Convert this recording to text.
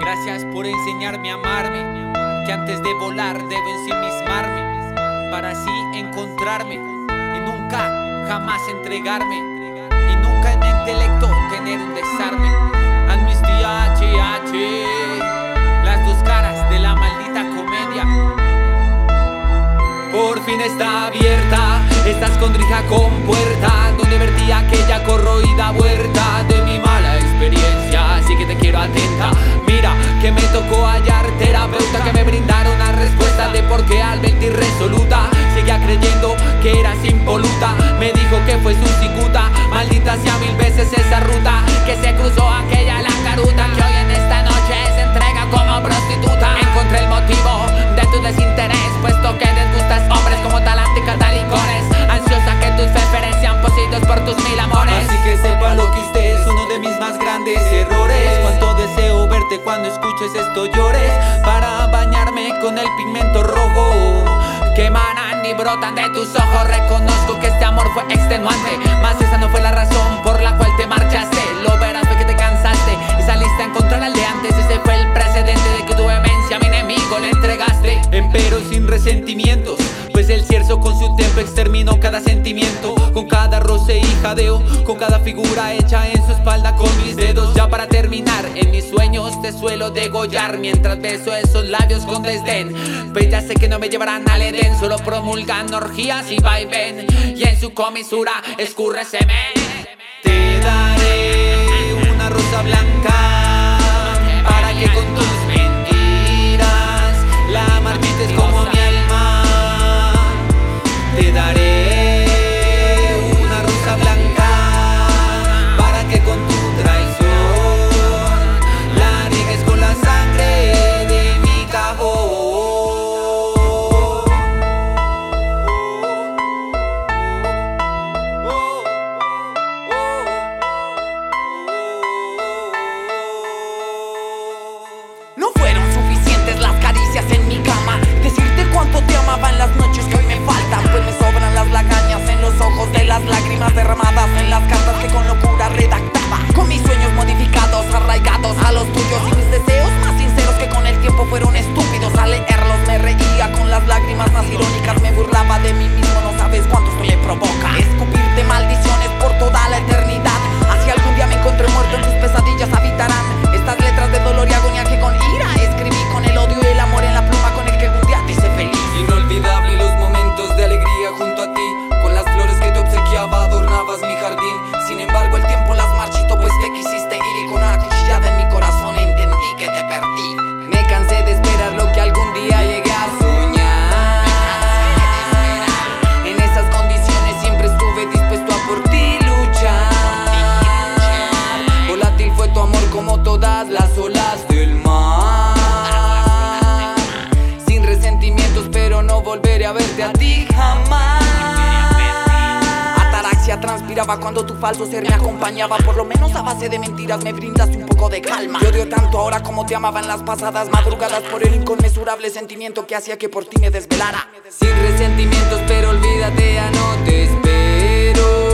Gracias por enseñarme a amarme, que antes de volar debo ensimismarme, para así encontrarme y nunca, jamás entregarme, y nunca en mi intelecto tener un desarme. Amnistía HH, las dos caras de la maldita comedia. Por fin está abierta esta escondrija con puerta Donde vertí aquella corroída huerta De mi mala experiencia creyendo que eras impoluta Me dijo que fue su cicuta. Maldita sea mil veces esa ruta Que se cruzó aquella la caruta. Que hoy en esta noche se entrega como prostituta. Encontré el motivo de tu desinterés Puesto que desgustas hombres como talante y catalicones Ansiosa que tus feferes sean poseídos por tus mil amores. Así que sepa lo que usted es uno de mis más grandes errores. Cuánto deseo verte cuando escuches esto llores. Para bañarme con el pigmento rojo que emanan y brotan de tus ojos. Reconozco que este amor fue extenuante Mas esa no fue la razón por la cual te marchaste. Lo verás fue que te cansaste y saliste a encontrar al de antes. Ese fue el precedente de que tu vehemencia a mi enemigo le entregaste. Empero sin resentimientos Pues el cierzo con su tiempo exterminó jadeo Con cada figura hecha en su espalda con mis dedos. Ya para terminar, en mis sueños te suelo degollar Mientras beso esos labios con desdén. Pues ya sé que no me llevarán al Edén Solo promulgan orgías y vaivén. Y en su comisura escurre semen. Te daré una rosa blanca Para que las lágrimas derramadas En las cartas como todas las olas del mar. Sin resentimientos pero no volveré a verte a ti jamás. Ataraxia transpiraba cuando tu falso ser me acompañaba. Por lo menos a base de mentiras me brindaste un poco de calma. Te odio tanto ahora como te amaba en las pasadas madrugadas Por el inconmensurable sentimiento que hacía que por ti me desvelara. Sin resentimientos pero olvídate ya no te espero